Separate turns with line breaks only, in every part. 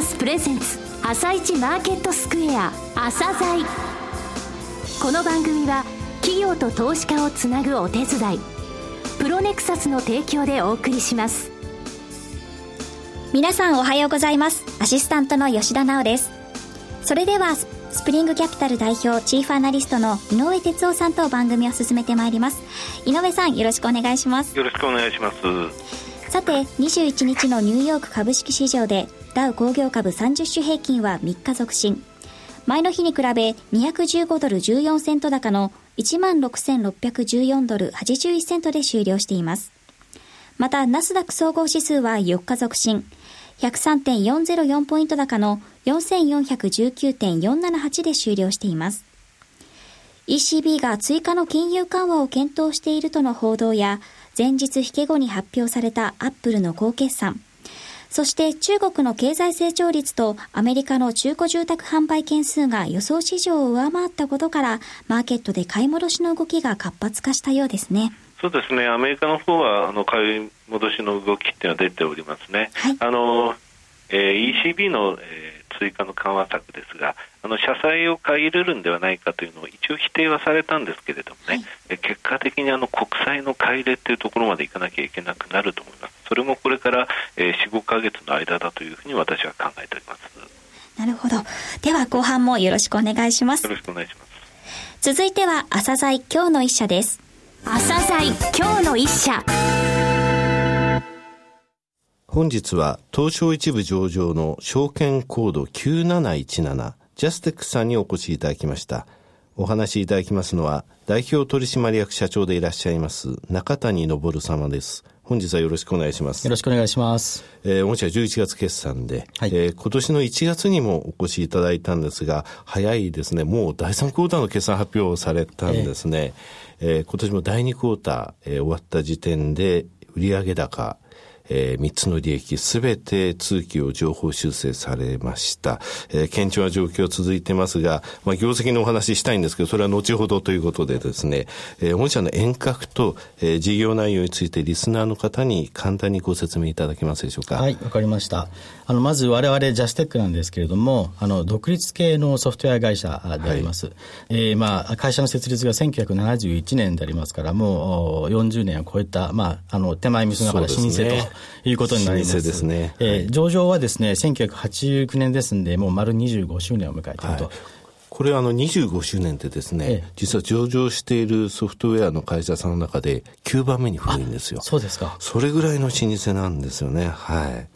サスプレゼンツ朝一マーケットスクエア朝鮮。この番組は企業と投資家をつなぐお手伝いプロネクサスの提供でお送りします。
皆さんおはようございます。アシスタントの吉田直です。それではスプリングキャピタル代表チーフアナリストの井上哲夫さんと番組を進めてまいります。井上さんよろしくお願いします。
よろしくお願いします。
さて21日のニューヨーク株式市場でダウ工業株30種平均は3日続伸。前の日に比べ215ドル14セント高の16,614ドル81セントで終了しています。またナスダック総合指数は4日続伸。103.404ポイント高の4419.478で終了しています。ECB が追加の金融緩和を検討しているとの報道や、前日引け後に発表されたアップルの高決算、そして中国の経済成長率とアメリカの中古住宅販売件数が予想市場を上回ったことから、マーケットで買い戻しの動きが活発化したようですね。
そうですね、アメリカの方はあの買い戻しの動きっていうのは出ておりますね。はい、あのえー、ECB の、えー追加の緩和策ですがあの社債を買い入れるんではないかというのを一応否定はされたんですけれどもね、はい、結果的にあの国債の買い入れというところまでいかなきゃいけなくなると思います。それもこれから、えー、45か月の間だというふうに私は考えております。
なるほど。では後半もよろしくお願いします。
よろしくお願いします。
続いては朝鮮今日の一社です。
朝鮮今日の一社
本日は東証一部上場の証券コード9717ジャステックさんにお越しいただきました。お話しいただきますのは代表取締役社長でいらっしゃいます中谷昇様です。本日はよろしくお願いします。
よろしくお願いします。
えー、御社11月決算で、はい、えー、今年の1月にもお越しいただいたんですが、早いですね、もう第3クォーターの決算発表されたんですね。えー、えー、今年も第2クォーター、えー、終わった時点で売上高、えー、3つの利益すべて通期を情報修正されました。えー、堅調な状況続いてますが、まあ、業績のお話ししたいんですけど、それは後ほどということでですね、えー、本社の遠隔と、えー、事業内容についてリスナーの方に簡単にご説明いただけますでしょうか？
はい、わかりました。あの、まず我々ジャステックなんですけれども、あの、独立系のソフトウェア会社であります。はい、えー、まあ、会社の設立が1971年でありますから、もう40年を超えた、まあ、あの、手前味噌ながら老舗と、いうことになります。
ですね。
えー、上場はですね、1989年ですんで、もう丸25周年を迎えていると。はい
これあの25周年ってですね、ええ、実は上場しているソフトウェアの会社さんの中で9番目に古いんですよ。
そうですか。
それぐらいの老舗なんですよね。はい。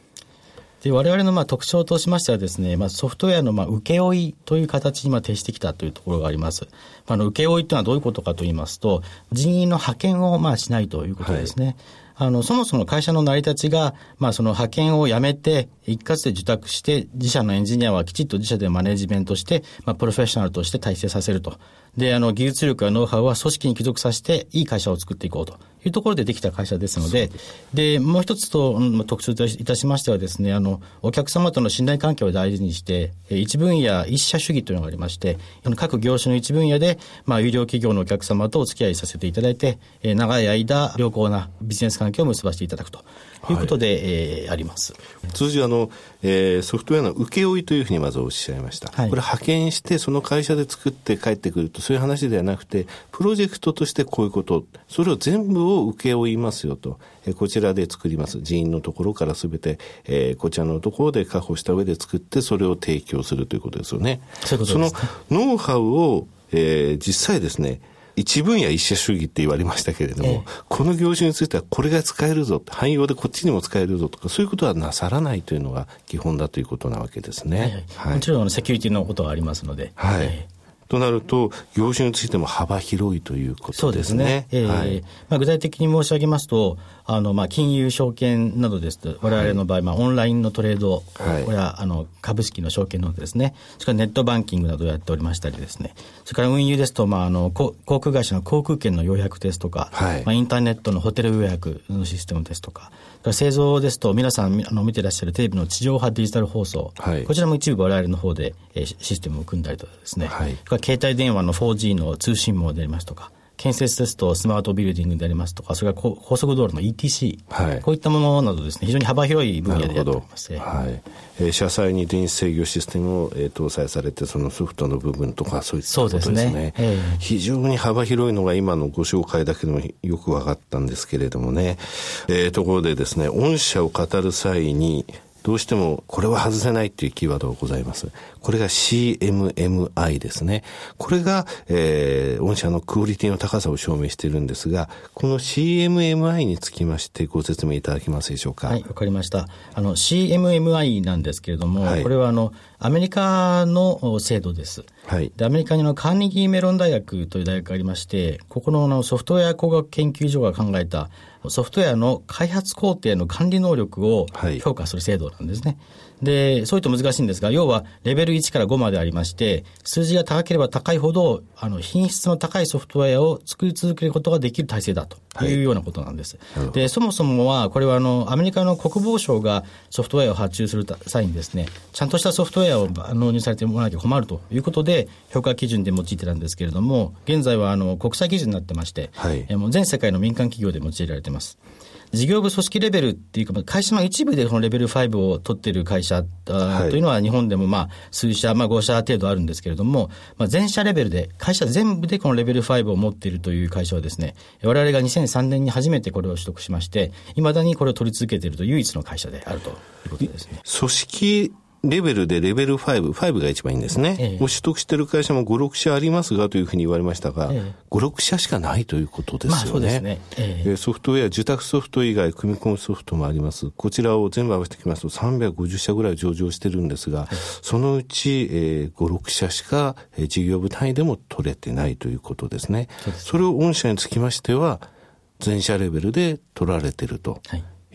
で我々のまあ特徴としましてはですね、まあ、ソフトウェアのまあ請負いという形にまあ呈してきたというところがあります。あの請負いというのはどういうことかと言いますと、人員の派遣をまあしないということですね。はいあの、そもそも会社の成り立ちが、まあ、その派遣をやめて、一括で受託して、自社のエンジニアはきちっと自社でマネジメントして、まあ、プロフェッショナルとして体制させると。で、あの、技術力やノウハウは組織に帰属させて、いい会社を作っていこうというところでできた会社ですので、でもう一つと、うん、特徴といたしましてはですね、あの、お客様との信頼関係を大事にして、一分野一社主義というのがありまして、各業種の一分野で、まあ、有料企業のお客様とお付き合いさせていただいて、長い間、良好なビジネス関係を結ばせていただくとということで、はい、えー、あります。
通常あの、えー、ソフトウェアの請負というふうにまずおっしゃいました。はい、これ派遣してその会社で作って帰ってくるとそういう話ではなくて、プロジェクトとしてこういうこと、それを全部を請負いますよと。えー、こちらで作ります。人員のところからすべて、えー、こちらのところで確保した上で作ってそれを提供するということですよね。
そ
のノウハウを、えー、実際ですね、一分野一社主義って言われましたけれども、ええ、この業種についてはこれが使えるぞ、汎用でこっちにも使えるぞとか、そういうことはなさらないというのが基本だということなわけですね。はいはい
はい、もちろんセキュリティのことはありますので。
はい。となると、業種についても幅広いということですね。そうですね。
えー、はい、まあ、具体的に申し上げますと、あの、まあ、金融証券などですと、我々の場合、まあ、オンラインのトレードや、あの、株式の証券などですね、それからネットバンキングなどをやっておりましたりですね、それから運輸ですと、まあ、あの、航空会社の航空券の予約ですとか、はい、まあ、インターネットのホテル予約のシステムですとか、製造ですと、皆さんあの見てらっしゃるテレビの地上波デジタル放送、はい、こちらも一部我々の方で、えー、システムを組んだりとかですね、はい、携帯電話の 4G の通信網でありますとか、建設ですとスマートビルディングでありますとか、それから高速道路の ETC、はい、こういったものなどですね、非常に幅広い分野でやっております。
はい。えー、車載に電子制御システムを、えー、搭載されて、そのソフトの部分とか、そういったことですね。すねえー、非常に幅広いのが今のご紹介だけでもよく分かったんですけれどもね。えー、ところでですね、御社を語る際に、どうしてもこれは外せないっていうキーワードがございます。これが CMMI ですね。これが、えー、御社のクオリティの高さを証明しているんですが、この CMMI につきましてご説明いただけますでしょうか？
はい、わかりました。あの CMMI なんですけれども、はい、これはあのアメリカの制度です。はい、でアメリカにのカーネギーメロン大学という大学がありまして、ここののソフトウェア工学研究所が考えたソフトウェアの開発工程の管理能力を評価する制度なんですね。はいで、そういった難しいんですが、要はレベル1から5までありまして、数字が高ければ高いほど、あの、品質の高いソフトウェアを作り続けることができる体制だというようなことなんです。はい、で、そもそもは、これはあの、アメリカの国防省がソフトウェアを発注する際にですね、ちゃんとしたソフトウェアを納入されてもらわなきゃ困るということで、評価基準で用いてたんですけれども、現在はあの、国際基準になってまして、はい、もう全世界の民間企業で用いられています。事業部組織レベルっていうか、会社の一部でこのレベル5を取っている会社というのは、日本でもまあ数社、まあ、5社程度あるんですけれども、まあ、全社レベルで、会社全部でこのレベル5を持っているという会社はですね、我々が2003年に初めてこれを取得しまして、いまだにこれを取り続けていると唯一の会社であるということですね。
組織レベルでレベル5、5が一番いいんですね。ええ、を取得している会社も5、6社ありますがというふうに言われましたが、ええ、5、6社しかないということですよね。ねえ、ソフトウェア、受託ソフト以外、組み込むソフトもあります。こちらを全部合わせてきますと350社ぐらい上場してるんですが、そのうち、えー、5、6社しか、えー、事業部単位でも取れてないということですね。そそれを御社につきましては、全社レベルで取られてると。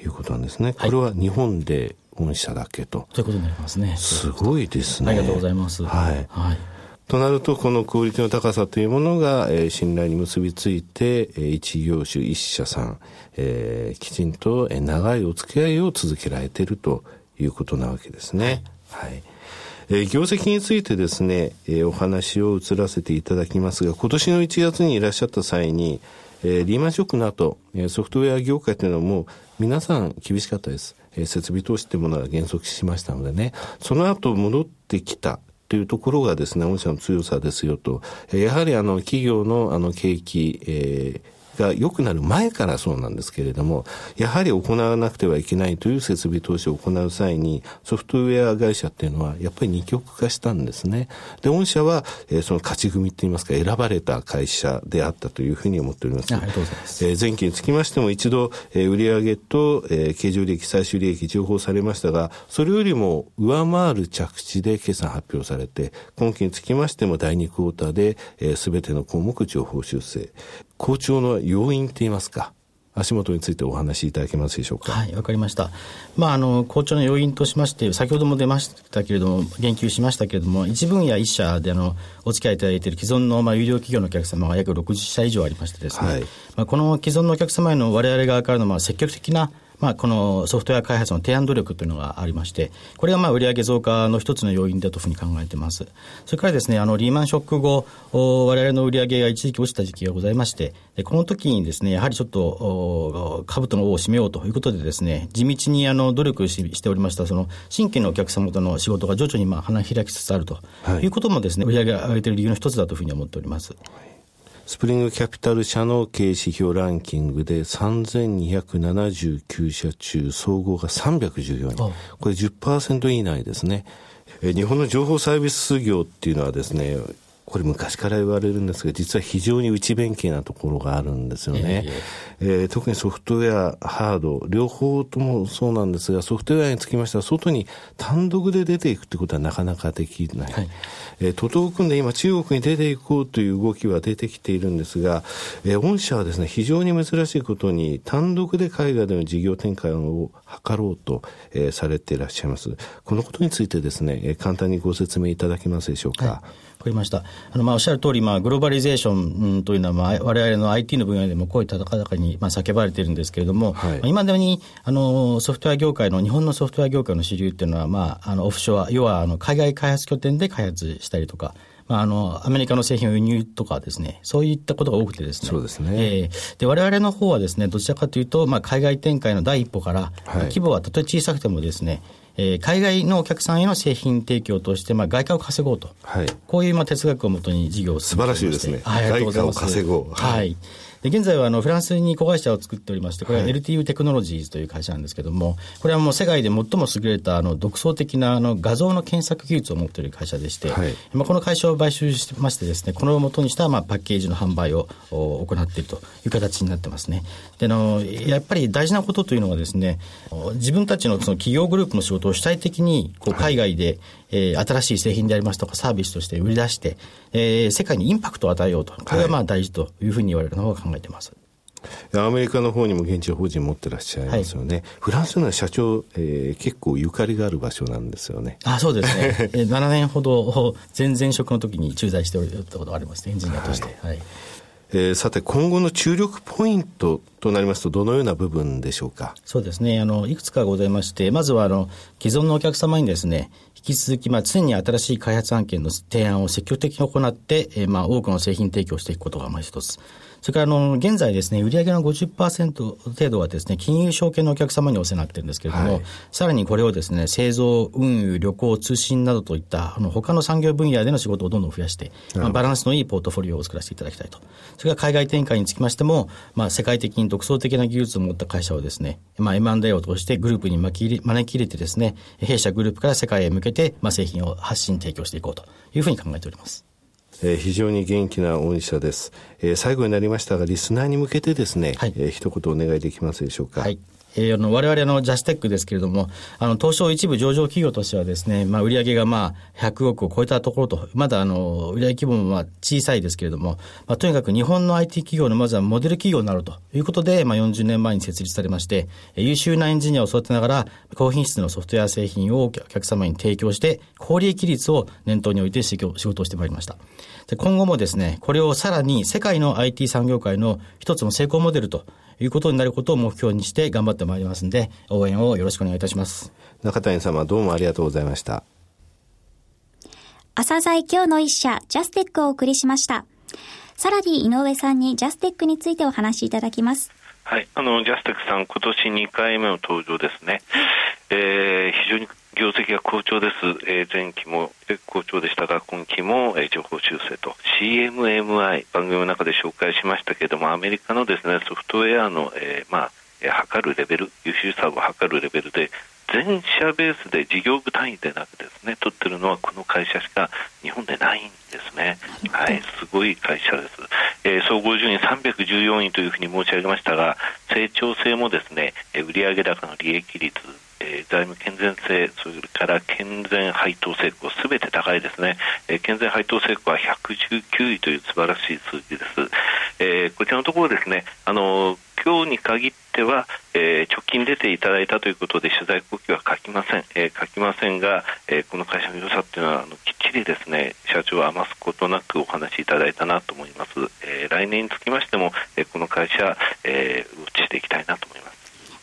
いうことなんですね。これは日本で本社だけと。
ということになりますね。
すごいですね。
ありがとうございます。
はい。はい。となると、このクオリティの高さというものが、えー、信頼に結びついて、えー、一業種一社さん、えー、きちんと、えー、長いお付き合いを続けられているということなわけですね。はい、はいえー、業績についてですね、えー、お話を移らせていただきますが、今年の1月にいらっしゃった際に、えー、リーマンショックの後、えー、ソフトウェア業界というのはもう皆さん厳しかったです。えー、設備投資というものが減速しましたのでね、その後戻ってきた。というところがですね、御社の強さですよと。やはりあの企業のあの景気、えーが良くなる前からそうなんですけれども、やはり行わなくてはいけないという設備投資を行う際に、ソフトウェア会社っていうのは、やっぱり二極化したんですね。で、御社は、えー、その勝ち組って言いますか、選ばれた会社であったというふうに思っております。
ありがとうございます。
えー、前期につきましても一度、えー、売上と、えー、経常利益、最終利益情報されましたが、それよりも上回る着地で決算発表されて、今期につきましても第2クォーターで、す、え、べ、ての項目情報修正。好調の要因って言いますか、足元についてお話しいただけますでしょうか。
はい、わかりました。まあ、あの、好調の要因としまして、先ほども出ましたけれども、言及しましたけれども、一分野一社で、あの、お付き合いいただいている既存の、まあ、有料企業のお客様が約60社以上ありましてですね、はい、まあ、この既存のお客様への我々側からの、まあ、積極的なまあ、このソフトウェア開発の提案努力というのがありまして、これがまあ売上増加の一つの要因だというふうに考えています。それからですね、あの、リーマンショック後、我々の売上が一時期落ちた時期がございまして、この時にですね、やはりちょっと、株との王を締めようということでですね、地道にあの努力しておりました、その、新規のお客様との仕事が徐々にまあ花開きつつあるということもですね、売上が上げている理由の一つだというふうに思っております。はい
スプリングキャピタル社の経営指標ランキングで3279社中総合が314人。これ10%以内ですね。日本の情報サービス業っていうのはですね、これ昔から言われるんですが、実は非常に内弁慶なところがあるんですよね。えー、えー、特にソフトウェア、ハード、両方ともそうなんですが、ソフトウェアにつきましては、外に単独で出ていくってことはなかなかできない。はい、えー、徒党を組んで今中国に出ていこうという動きは出てきているんですが、えー、御社はですね、非常に珍しいことに、単独で海外での事業展開を図ろうと、えー、されていらっしゃいます。このことについてですね、えー、簡単にご説明いただけますでしょうか？はい
わかりました。あの、まあ、おっしゃる通り、まあ、グローバリゼーションというのは、まあ、我々の IT の分野でも声高々に、まあ、叫ばれているんですけれども、はい、今でに、あの、ソフトウェア業界の、日本のソフトウェア業界の主流っていうのは、まあ、あの、オフショア、要は、あの、海外開発拠点で開発したりとか、まあ、あの、アメリカの製品を輸入とかですね、そういったことが多くてですね。
そうですね。
えー、で、我々の方はですね、どちらかというと、まあ、海外展開の第一歩から、はい、規模はたとえ小さくてもですね、えー、海外のお客さんへの製品提供として、まあ、外貨を稼ごうと、はい、こういうまあ哲学をもとに事業を
進めて素晴らしいですね。はい、外貨を稼ごう。
はい、はいで現在はあのフランスに子会社を作っておりまして、これは LTU テクノロジーズという会社なんですけれども、これはもう世界で最も優れたあの独創的なあの画像の検索技術を持っている会社でして、はい、まあ、この会社を買収しましてですね、このをもとにしたまあパッケージの販売を行っているという形になってますね。であのやっぱり大事なことというのはですね、自分たちのその企業グループの仕事を主体的にこう海外で、はい、えー、新しい製品でありますとかサービスとして売り出して、えー、世界にインパクトを与えようと。これがまあ大事というふうに言われるのを考えています。
アメリカの方にも現地法人持ってらっしゃいますよね。はい、フランスの社長、えー、結構ゆかりがある場所なんですよね。
あそうですね。7年ほど前々職の時に駐在しておったことがありますね、エンジニアとして。はい、はい
えー、さて、今後の注力ポイントとなりますと、どのような部分でしょうか？
そうですね。あの、いくつかございまして、まずは、あの、既存のお客様にですね、引き続き、まあ、常に新しい開発案件の提案を積極的に行って、えー、まあ、多くの製品提供していくことが、まあ、一つ。それからあの現在ですね、売上の50%程度はですね、金融証券のお客様にお世話になってるんですけれども、はい、さらにこれをですね、製造、運輸、旅行、通信などといったあの他の産業分野での仕事をどんどん増やして、まあ、バランスのいいポートフォリオを作らせていただきたいと。それから海外展開につきましても、まあ、世界的に独創的な技術を持った会社をですね、まあ、M&A を通してグループに招き入れ招き入れてですね、弊社グループから世界へ向けて、まあ、製品を発信、提供していこうというふうに考えております。
えー、非常に元気な御社です、えー、最後になりましたがリスナーに向けてですね、はい、えー、一言お願いできますでしょうか？
はいえー、あの我々のジャステックですけれども、あの東証一部上場企業としてはですね、まあ、売上がまあ100億を超えたところと、まだあの売上規模もまあ小さいですけれども、まあ、とにかく日本の IT 企業のまずはモデル企業になるということで、まあ、40年前に設立されまして、優秀なエンジニアを育てながら、高品質のソフトウェア製品をお客様に提供して、高利益率を念頭に置いて仕事をしてまいりました。で今後もですね、これをさらに世界の IT 産業界の一つの成功モデルということになることを目標にして頑張ってまいりますんで、応援をよろしくお願いいたします。
中谷様、どうもありがとうございました。
朝鮮今日の一社、ジャステックをお送りしました。さらに井上さんにジャステックについてお話しいただきます。
はい、あのジャステックさん、今年2回目の登場ですね。えー、績が好調です、えー、前期も好調でしたが今期も、えー、情報修正と CMMI 番組の中で紹介しましたけれどもアメリカのですねソフトウェアの、えー、まあ測るレベル優秀さを測るレベルで全社ベースで事業部単位でなくですね取ってるのはこの会社しか日本でないんですね。はい、すごい会社です。えー、総合順位314位というふうに申し上げましたが、成長性もですね、売上高の利益率、えー、財務健全性、それから健全配当成功、すべて高いですね、えー、健全配当成功は119位という素晴らしい数字です。えー、こちらのところですね、あの今日に限っては、えー、直近出ていただいたということで取材後期は書きません、えー、書きませんが、えー、この会社の良さっていうのはあのきっちりですね社長は余すことなくお話しいただいたなと思います、えー、来年につきましても、えー、この会社、えー、ウォッチしていきたいなと思います。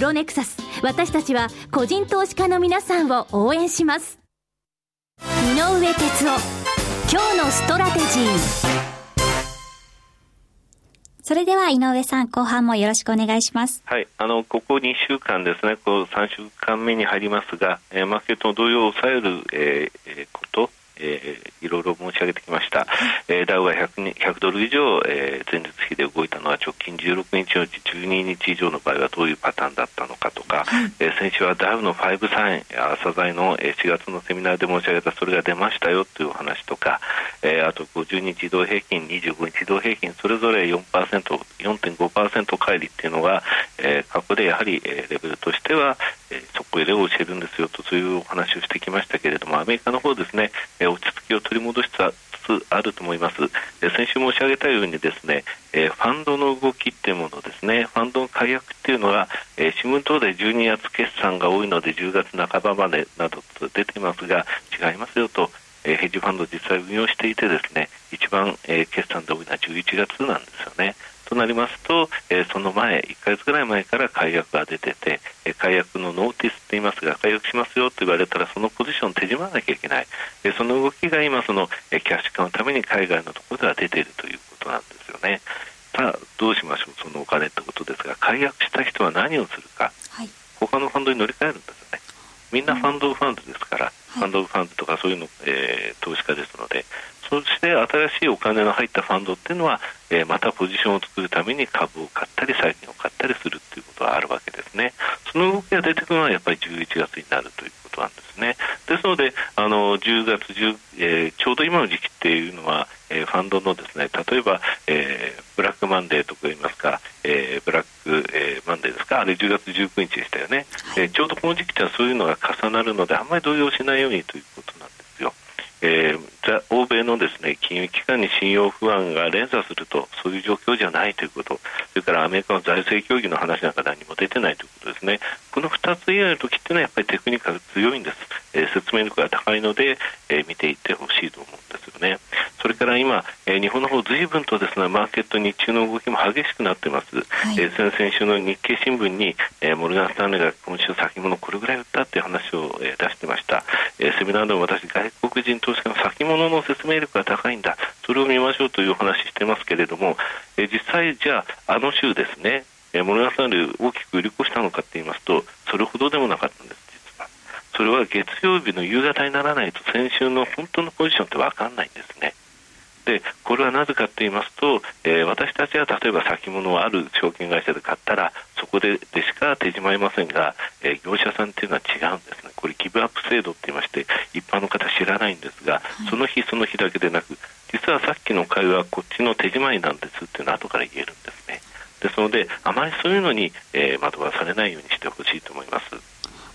ロネクサス。私たちは個人投資家の皆さんを応援します。井上哲夫。今日のストラテジー。
それでは井上さん、後半もよろしくお願いします。
はい、あのここ2週間ですね、こう3週間目に入りますが、えー、マーケットの動揺を抑える、えー、こと、えー、いろいろ申し上げてきました、えー、ダウが 100, 100ドル以上、えー、前日比で動いたのは直近16日のうち12日以上の場合はどういうパターンだったのかとか、はい、えー、先週はダウの5サイン朝鮮の4月のセミナーで申し上げたそれが出ましたよというお話とか、えー、あと50日移動平均25日移動平均それぞれ 4%4.5% 乖離っていうのが、えー、過去でやはり、えー、レベルとしては、え、そこへで教えるんですよとそういうお話をしてきましたけれどもアメリカの方ですね、え落ち着きを取り戻しつつつあると思います。え先週申し上げたようにですね、えファンドの動きっていうものですね、ファンドの解約っていうのは、え新聞等で12月決算が多いので10月半ばまでなどと出ていますが、違いますよと。えヘッジファンド実際運用していてですね一番、え決算で多いのは11月なんですよね。となりますと、えー、その前、1か月ぐらい前から解約が出てて、えー、解約のノーティスと言いますが、解約しますよと言われたら、そのポジションを手締まらなきゃいけない、えー、その動きが今、その、えー、キャッシュ化のために海外のところでは出ているということなんですよね。さあ、どうしましょう、そのお金ってことですが、解約した人は何をするか、はい、他のファンドに乗り換えるんですよね。みんなファンドオブファンドですから、はい、ファンドオブファンドとかそういうの、えー、投資家ですので、そして新しいお金の入ったファンドっていうのは、えー、またポジションを作るために株を買ったり債券を買ったりするっていうことはあるわけですね。その動きが出てくるのはやっぱり11月になるということなんですね。ですので、あの10月10、えー、ちょうど今の時期っていうのは、えー、ファンドのですね例えば、えー、ブラックマンデーとか言いますか、えー、ブラック、えー、マンデーですかあれ10月19日でしたよね、はい、えー、ちょうどこの時期ってはそういうのが重なるのであんまり動揺しないようにということなんですよ。えー、欧米のですね金融機関に信用不安が連鎖するとそういう状況じゃないということそれからアメリカの財政協議の話なんか何も出てないということですね。この2つ以外の時っていうのはやっぱりテクニカル強いんです、えー、説明力が高いので、えー、見ていってほしいと思うんですよね。それから今、えー、日本の方随分とですねマーケット日中の動きも激しくなってます、はい、えー、先々週の日経新聞に、えー、モルガン・スタンレーが今週先物これぐらい売ったっていう話を、えー、出してました、えー、セミナーでも私外国人投資家の先物の説明力が高いんだ。それを見ましょうというお話してますけれども、え、実際じゃああの週ですねえー、モルガン・スタンレー大きく売り越したのかと言いますとそれほどでもなかったんですそれは月曜日の夕方にならないと先週の本当のポジションって分かんないんですね。でこれはなぜかと言いますと、えー、私たちは例えば先物をある証券会社で買ったらそこででしか手締まいませんが、えー、業者さんっていうのは違うんですね。これギブアップ制度って言いまして一般の方知らないんですが、その日その日だけでなく実はさっきの会話はこっちの手締まいなんですっていうのは後から言えるんですね。ですのであまりそういうのに、えー、惑わされないようにしてほしいと思います。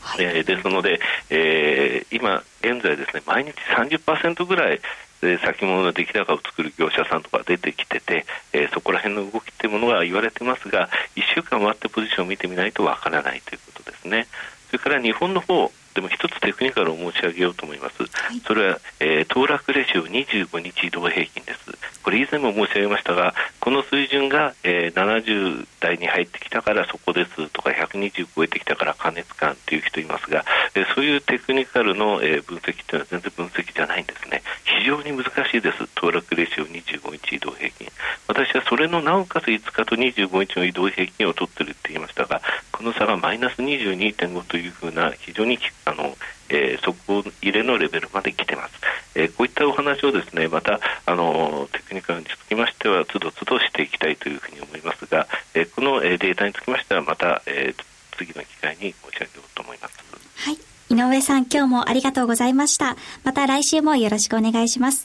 はい、えー、ですので、えー、今現在ですね毎日30%ぐらいで先物の出来高を作る業者さんとか出てきてて、えー、そこら辺の動きっていうものが言われてますが1週間待ってポジションを見てみないとわからないということですね。それから日本の方でも一つテクニカルを申し上げようと思います。はい、それは、えー、騰落レシオ25日移動平均です。これ以前も申し上げましたが、この水準が、えー、70台に入ってきたからそこですとか、120超えてきたから過熱感という人いますが、えー、そういうテクニカルの、えー、分析というのは全然分析じゃないんですね。レシオ25日移動平均。私はそれのなおかつ5日と25日の移動平均を取っているって言いましたが、この差がマイナス22.5というふうな非常にあの、えー、底入れのレベルまで来てます。えー、こういったお話をですね、また、あの、テクニカルにつきましては、つどつどしていきたいというふうに思いますが、えー、この、データにつきましては、また、えー、次の機会に申し上げようと思います。
はい。井上さん、今日もありがとうございました。また来週もよろしくお願いします。